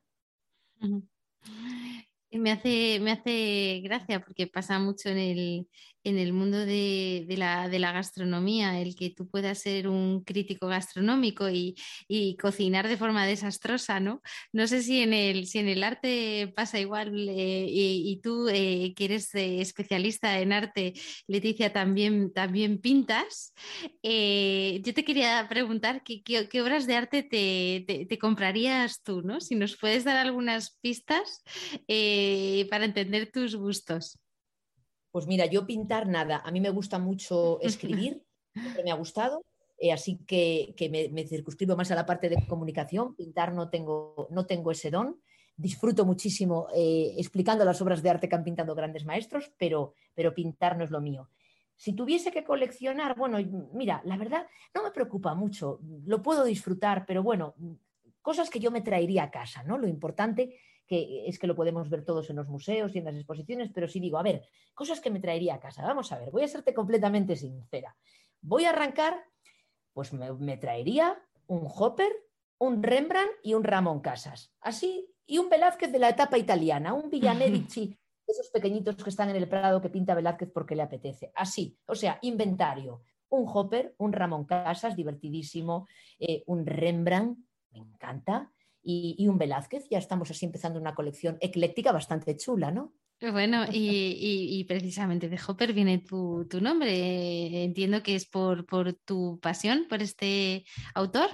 Me hace, me hace gracia porque pasa mucho en el, en el mundo de, la, gastronomía, el que tú puedas ser un crítico gastronómico y, cocinar de forma desastrosa, ¿no? No sé si en el, arte pasa igual eh, y, tú eh, que eres eh, especialista en arte, Leticia, también, pintas. yo te quería preguntar qué, qué, obras de arte te, comprarías tú, ¿no? Si nos puedes dar algunas pistas para entender tus gustos. Pues mira, yo pintar nada, a mí me gusta mucho escribir, siempre me ha gustado. eh, así que, me, circunscribo más a la parte de comunicación. Pintar no tengo, no tengo ese don. Disfruto muchísimo eh, explicando las obras de arte que han pintado grandes maestros, pero, pero pintar no es lo mío. Si tuviese que coleccionar, bueno, mira, la verdad no me preocupa mucho, lo puedo disfrutar, pero bueno, cosas que yo me traería a casa, ¿no? Lo importante que es que lo podemos ver todos en los museos y en las exposiciones, pero si digo, a ver, cosas que me traería a casa, vamos a ver, voy a serte completamente sincera. Voy a arrancar, pues me, traería un Hopper, un Rembrandt y un Ramón Casas. Así, y un Velázquez de la etapa italiana, un Villamedici, esos pequeñitos que están en el Prado que pinta Velázquez porque le apetece. Así, o sea, inventario. Un Hopper, un Ramón Casas, divertidísimo, eh, un Rembrandt, me encanta, y, un Velázquez. Ya estamos así empezando una colección ecléctica bastante chula, ¿no? Bueno, y, precisamente de Hopper viene tu, nombre. Entiendo que es por, tu pasión por este autor.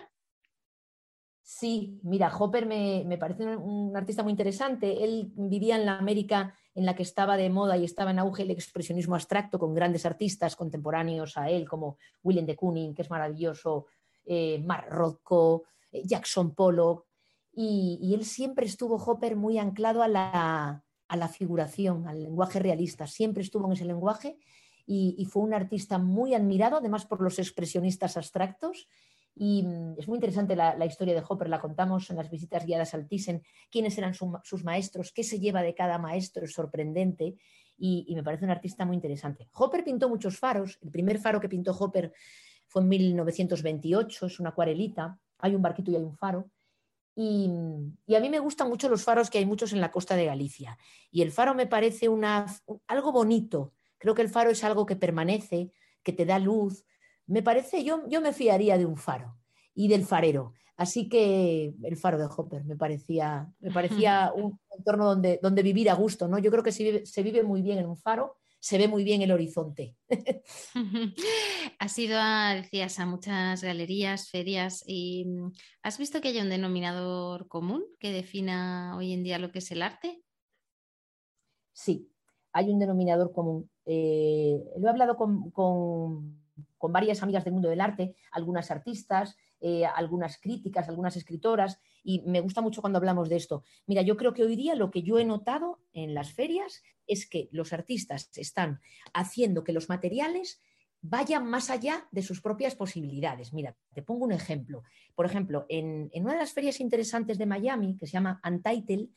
Sí, mira, Hopper me, parece un, artista muy interesante. Él vivía en la América en la que estaba de moda y estaba en auge el expresionismo abstracto con grandes artistas contemporáneos a él, como William de Kooning, que es maravilloso, eh, Mark Rothko, eh, Jackson Pollock, y, él siempre estuvo, Hopper, muy anclado a la, figuración, al lenguaje realista, siempre estuvo en ese lenguaje y, fue un artista muy admirado, además por los expresionistas abstractos. Y mm, es muy interesante la, historia de Hopper, la contamos en las visitas guiadas al Thyssen, quiénes eran sus maestros, qué se lleva de cada maestro, es sorprendente y, y, me parece un artista muy interesante. Hopper pintó muchos faros, el primer faro que pintó Hopper fue en 1928, es una acuarelita, hay un barquito y hay un faro. Y, a mí me gustan mucho los faros que hay muchos en la costa de Galicia. Y el faro me parece una, algo bonito. Creo que el faro es algo que permanece, que te da luz. Me parece, yo, yo me fiaría de un faro y del farero. Así que el faro de Hopper me parecía, me parecía un entorno donde, donde vivir a gusto. ¿no? Yo creo que se vive muy bien en un faro se ve muy bien el horizonte. Has ido, a, decías, a muchas galerías, ferias y mm, ¿has visto que hay un denominador común que defina hoy en día lo que es el arte? Sí, hay un denominador común. Eh, lo he hablado con, con varias amigas del mundo del arte, algunas artistas, eh, algunas críticas, algunas escritoras, y me gusta mucho cuando hablamos de esto. Mira, yo creo que hoy día lo que yo he notado en las ferias es que los artistas están haciendo que los materiales vayan más allá de sus propias posibilidades. Mira, te pongo un ejemplo. Por ejemplo, en, una de las ferias interesantes de Miami, que se llama Untitled,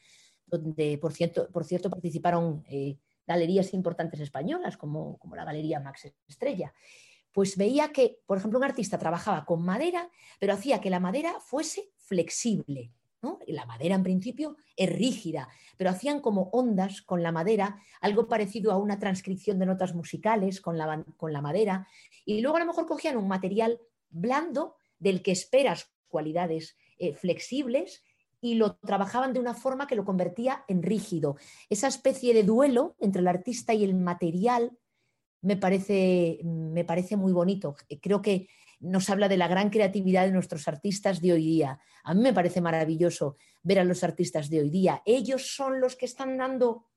donde, por cierto, por cierto participaron eh, galerías importantes españolas, como, como la Galería Max Estrella, pues veía que, por ejemplo, un artista trabajaba con madera, pero hacía que la madera fuese flexible. la madera en principio es rígida, pero hacían como ondas con la madera, algo parecido a una transcripción de notas musicales con la, con la madera, y luego a lo mejor cogían un material blando del que esperas cualidades eh, flexibles y lo trabajaban de una forma que lo convertía en rígido. Esa especie de duelo entre el artista y el material me parece, me parece muy bonito. Creo que nos habla de la gran creatividad de nuestros artistas de hoy día. A mí me parece maravilloso ver a los artistas de hoy día. Ellos son los que están dando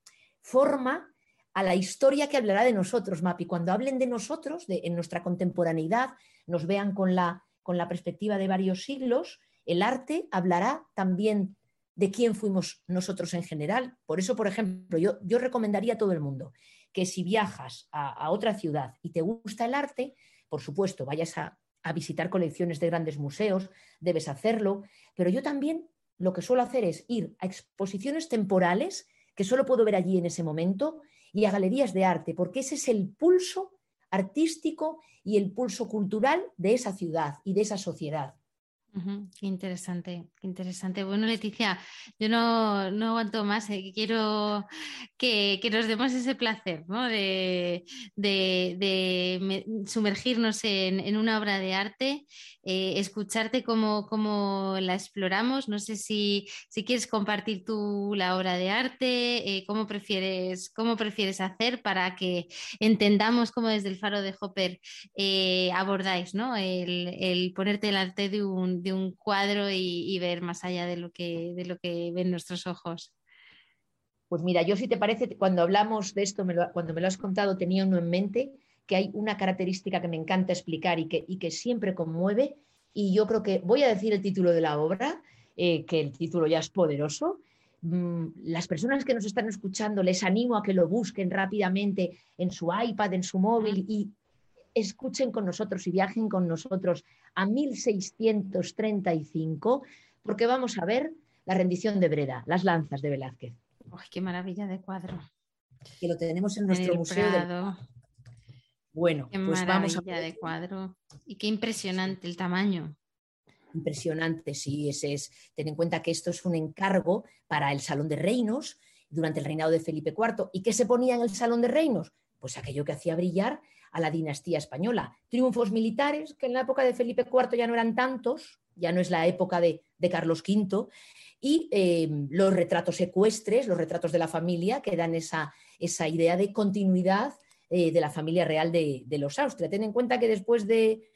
forma a la historia que hablará de nosotros, Mapi. Cuando hablen de nosotros, en nuestra contemporaneidad, nos vean con la, con la perspectiva de varios siglos, el arte hablará también de quién fuimos nosotros en general. Por eso, por ejemplo, yo, yo recomendaría a todo el mundo que si viajas a, otra ciudad y te gusta el arte, por supuesto, vayas a, visitar colecciones de grandes museos, debes hacerlo, pero yo también lo que suelo hacer es ir a exposiciones temporales que solo puedo ver allí en ese momento y a galerías de arte, porque ese es el pulso artístico y el pulso cultural de esa ciudad y de esa sociedad. Qué interesante, qué interesante. Bueno, Leticia, yo no, no aguanto más, eh, quiero que, nos demos ese placer ¿no? de, sumergirnos en, una obra de arte, eh, escucharte cómo, la exploramos. No sé si, si, quieres compartir tú la obra de arte, eh, cómo, prefieres, cómo prefieres hacer para que entendamos cómo desde el faro de Hopper abordáis ¿no? el, el ponerte delante de un de un cuadro y, ver más allá de lo, que, de lo que ven nuestros ojos. Pues mira, yo si te parece, cuando hablamos de esto, cuando me lo has contado, tenía uno en mente que hay una característica que me encanta explicar y que, y que siempre conmueve, y yo creo que voy a decir el título de la obra, eh, que el título ya es poderoso. Mm, las personas que nos están escuchando, les animo a que lo busquen rápidamente en su iPad, en su móvil y escuchen con nosotros y viajen con nosotros a 1635, porque vamos a ver la rendición de Breda, las lanzas de Velázquez. ¡Qué maravilla de cuadro! Que lo tenemos en nuestro museo. Bueno, qué pues vamos a ver. de cuadro. Y qué impresionante el tamaño. Impresionante, sí, ese es. Ten en cuenta que esto es un encargo para el Salón de Reinos durante el reinado de Felipe IV. ¿Y qué se ponía en el Salón de Reinos? Pues aquello que hacía brillar a la dinastía española. Triunfos militares, que en la época de Felipe IV ya no eran tantos, ya no es la época de, Carlos V, y eh, los retratos ecuestres, los retratos de la familia, que dan esa, esa idea de continuidad eh, de la familia real de, los Austria. Ten en cuenta que después de,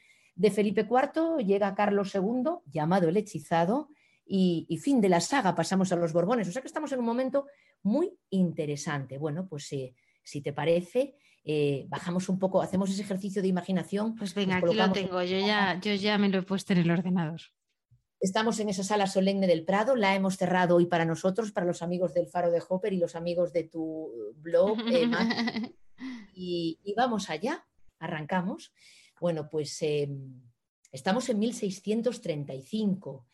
Felipe IV llega Carlos II, llamado el hechizado, y, fin de la saga, pasamos a los Borbones. O sea que estamos en un momento muy interesante. Bueno, pues eh, si te parece, eh, bajamos un poco, hacemos ese ejercicio de imaginación. Pues venga, aquí lo tengo, yo ya, yo ya me lo he puesto en el ordenador. Estamos en esa sala solemne del Prado, la hemos cerrado hoy para nosotros, para los amigos del Faro de Hopper y los amigos de tu blog, y, vamos allá, arrancamos. Bueno, pues em, estamos en 1635,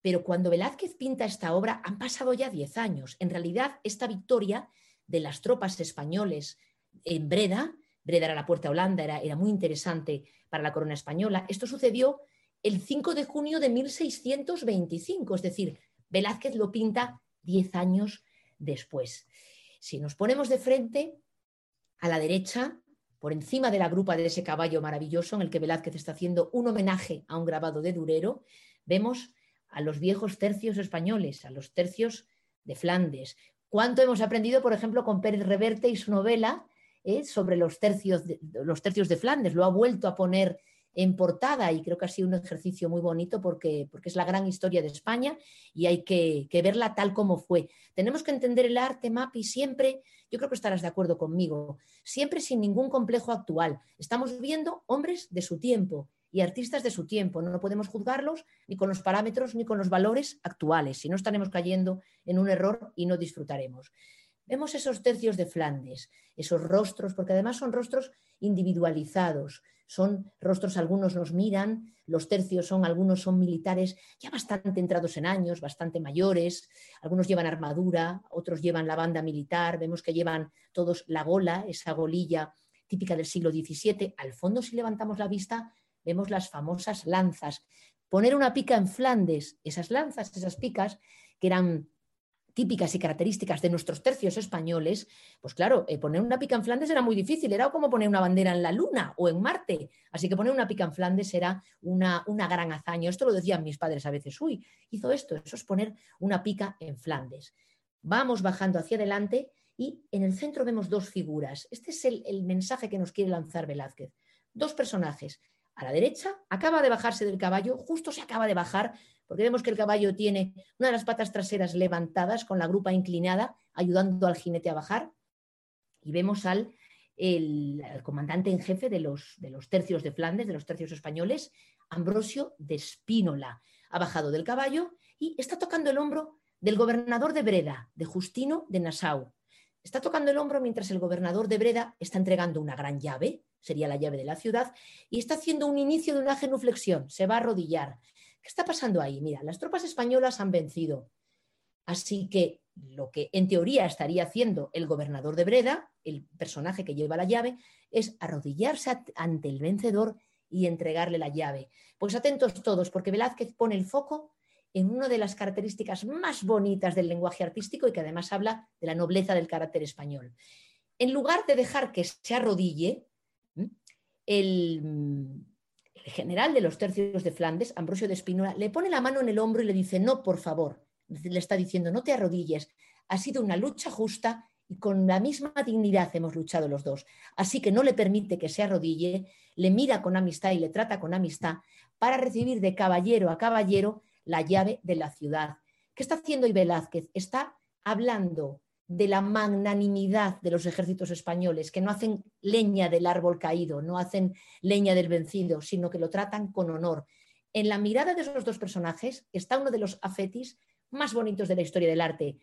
pero cuando Velázquez pinta esta obra han pasado ya 10 años. En realidad, esta victoria de las tropas españoles en Breda, Breda era la puerta a Holanda, era, era muy interesante para la corona española, esto sucedió el 5 de junio de 1625, es decir, Velázquez lo pinta 10 años después. Si nos ponemos de frente, a la derecha, por encima de la grupa de ese caballo maravilloso en el que Velázquez está haciendo un homenaje a un grabado de Durero, vemos a los viejos tercios españoles, a los tercios de Flandes. ¿Cuánto hemos aprendido, por ejemplo, con Pérez Reverte y su novela eh, sobre los tercios, de, los tercios de Flandes? Lo ha vuelto a poner en portada y creo que ha sido un ejercicio muy bonito porque, porque es la gran historia de España y hay que, verla tal como fue. Tenemos que entender el arte, Mapi, siempre, yo creo que estarás de acuerdo conmigo, siempre sin ningún complejo actual. Estamos viendo hombres de su tiempo y artistas de su tiempo. No podemos juzgarlos ni con los parámetros ni con los valores actuales, si no estaremos cayendo en un error y no disfrutaremos. Vemos esos tercios de Flandes, esos rostros, porque además son rostros individualizados, son rostros, algunos nos miran, los tercios son, algunos son militares ya bastante entrados en años, bastante mayores, algunos llevan armadura, otros llevan la banda militar, vemos que llevan todos la gola, esa golilla típica del siglo XVII. Al fondo, si levantamos la vista, vemos las famosas lanzas. Poner una pica en Flandes, esas lanzas, esas picas, que eran típicas y características de nuestros tercios españoles, pues claro, eh, poner una pica en Flandes era muy difícil, era como poner una bandera en la Luna o en Marte. Así que poner una pica en Flandes era una, gran hazaña. Esto lo decían mis padres a veces, uy, hizo esto, eso es poner una pica en Flandes. Vamos bajando hacia adelante y en el centro vemos dos figuras. Este es el mensaje que nos quiere lanzar Velázquez. Dos personajes. A la derecha acaba de bajarse del caballo, justo se acaba de bajar porque vemos que el caballo tiene una de las patas traseras levantadas con la grupa inclinada, ayudando al jinete a bajar. Y vemos al el, comandante en jefe de los, de los tercios de Flandes, de los tercios españoles, Ambrosio de Spínola. Ha bajado del caballo y está tocando el hombro del gobernador de Breda, de Justino de Nassau. Está tocando el hombro mientras el gobernador de Breda está entregando una gran llave, sería la llave de la ciudad, y está haciendo un inicio de una genuflexión, se va a arrodillar. ¿Qué está pasando ahí? Mira, las tropas españolas han vencido. Así que lo que en teoría estaría haciendo el gobernador de Breda, el personaje que lleva la llave, es arrodillarse ante el vencedor y entregarle la llave. Pues atentos todos, porque Velázquez pone el foco en una de las características más bonitas del lenguaje artístico y que además habla de la nobleza del carácter español. En lugar de dejar que se arrodille, el, el general de los tercios de Flandes, Ambrosio de Espínola, le pone la mano en el hombro y le dice, no, por favor, le está diciendo, no te arrodilles, ha sido una lucha justa y con la misma dignidad hemos luchado los dos. Así que no le permite que se arrodille, le mira con amistad y le trata con amistad para recibir de caballero a caballero la llave de la ciudad. ¿Qué está haciendo hoy Velázquez? Está hablando de la magnanimidad de los ejércitos españoles, que no hacen leña del árbol caído, no hacen leña del vencido, sino que lo tratan con honor. En la mirada de esos dos personajes está uno de los afetis más bonitos de la historia del arte.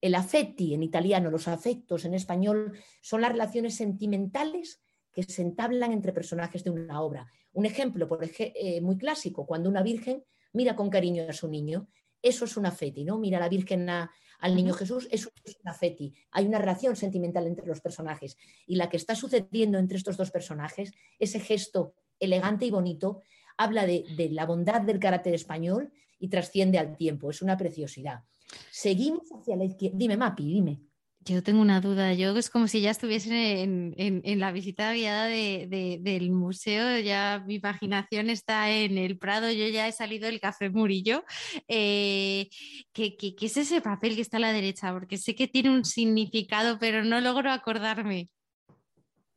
El affetti en italiano, los afectos en español, son las relaciones sentimentales que se entablan entre personajes de una obra. Un ejemplo por eh, muy clásico, cuando una virgen mira con cariño a su niño, eso es un afetti, ¿no? Mira a la virgen al niño Jesús, es un afetti. Hay una relación sentimental entre los personajes. Y la que está sucediendo entre estos dos personajes, ese gesto elegante y bonito, habla de, de la bondad del carácter español y trasciende al tiempo. Es una preciosidad. Seguimos hacia la izquierda. Dime, Mapi, dime. Yo tengo una duda, yo es como si ya estuviese en, la visita guiada del museo, ya mi imaginación está en el Prado, yo ya he salido del Café Murillo. Eh, ¿qué, es ese papel que está a la derecha? Porque sé que tiene un significado, pero no logro acordarme.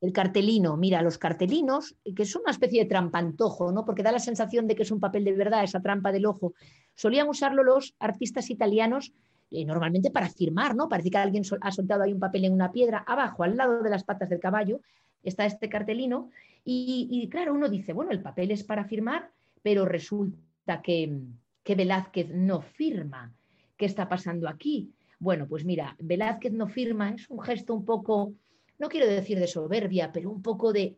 El cartelino, mira, los cartelinos, que es una especie de trampantojo, ¿no? Porque da la sensación de que es un papel de verdad, esa trampa del ojo. Solían usarlo los artistas italianos eh, normalmente para firmar, ¿no? Parece que alguien ha soltado ahí un papel en una piedra. Abajo, al lado de las patas del caballo, está este cartelino. Y, claro, uno dice, bueno, el papel es para firmar, pero resulta que, que Velázquez no firma. ¿Qué está pasando aquí? Bueno, pues mira, Velázquez no firma, es un gesto un poco, no quiero decir de soberbia, pero un poco de,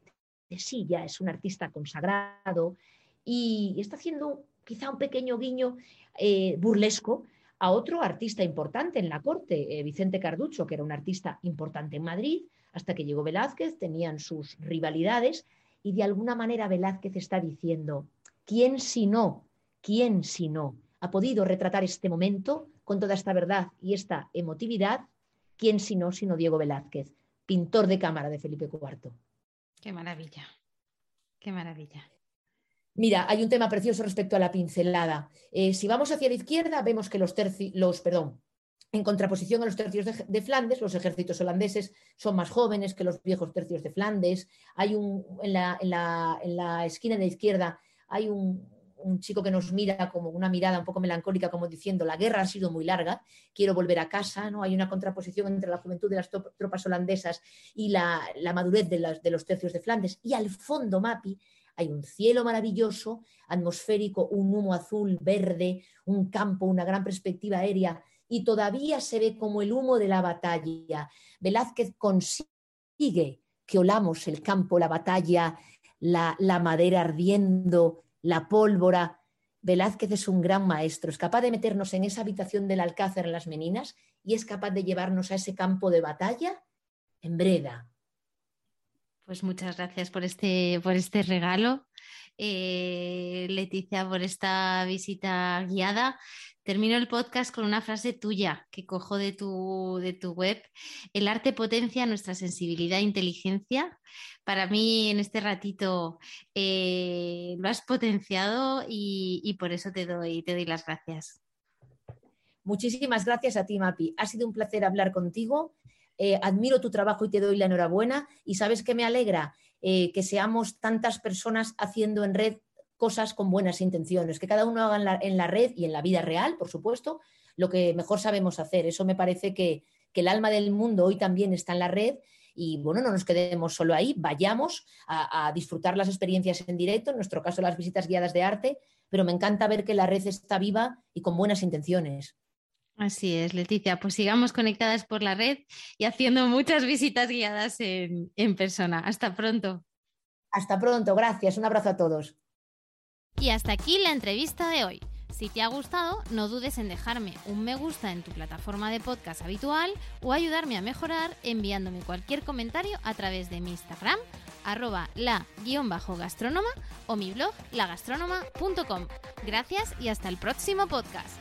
de sí, ya es un artista consagrado y está haciendo quizá un pequeño guiño eh, burlesco a otro artista importante en la corte, eh, Vicente Carducho, que era un artista importante en Madrid, hasta que llegó Velázquez, tenían sus rivalidades y de alguna manera Velázquez está diciendo, ¿quién si no, quién si no ha podido retratar este momento con toda esta verdad y esta emotividad? ¿Quién si no, sino Diego Velázquez, pintor de cámara de Felipe IV? Qué maravilla, qué maravilla. Mira, hay un tema precioso respecto a la pincelada. Eh, si vamos hacia la izquierda, vemos que los, los perdón, en contraposición a los tercios de, Flandes, los ejércitos holandeses son más jóvenes que los viejos tercios de Flandes. Hay un, en, la, esquina de la izquierda hay un, chico que nos mira como una mirada un poco melancólica, como diciendo, la guerra ha sido muy larga, quiero volver a casa. ¿no? Hay una contraposición entre la juventud de las tropas holandesas y la, madurez de, de los tercios de Flandes. Y al fondo, Mapi, hay un cielo maravilloso, atmosférico, un humo azul, verde, un campo, una gran perspectiva aérea, y todavía se ve como el humo de la batalla. Velázquez consigue que olamos el campo, la batalla, la, madera ardiendo, la pólvora. Velázquez es un gran maestro, es capaz de meternos en esa habitación del Alcázar en las Meninas y es capaz de llevarnos a ese campo de batalla en Breda, pues muchas gracias por este, por este regalo, eh, Leticia, por esta visita guiada. Termino el podcast con una frase tuya que cojo de tu, de tu web. El arte potencia nuestra sensibilidad e inteligencia. Para mí, en este ratito, eh, lo has potenciado y, y, por eso te doy, te doy las gracias. Muchísimas gracias a ti, Mapi. Ha sido un placer hablar contigo eh, admiro tu trabajo y te doy la enhorabuena. Y sabes que me alegra eh, que seamos tantas personas haciendo en red cosas con buenas intenciones, que cada uno haga en la, red y en la vida real, por supuesto, lo que mejor sabemos hacer. Eso me parece que, el alma del mundo hoy también está en la red y bueno, no nos quedemos solo ahí, vayamos a, a, disfrutar las experiencias en directo, en nuestro caso las visitas guiadas de arte, pero me encanta ver que la red está viva y con buenas intenciones. Así es, Leticia. Pues sigamos conectadas por la red y haciendo muchas visitas guiadas en, persona. Hasta pronto. Hasta pronto, gracias. Un abrazo a todos. Y hasta aquí la entrevista de hoy. Si te ha gustado, no dudes en dejarme un me gusta en tu plataforma de podcast habitual o ayudarme a mejorar enviándome cualquier comentario a través de mi Instagram, arroba la-gastrónoma o mi blog lagastronoma.com. Gracias y hasta el próximo podcast.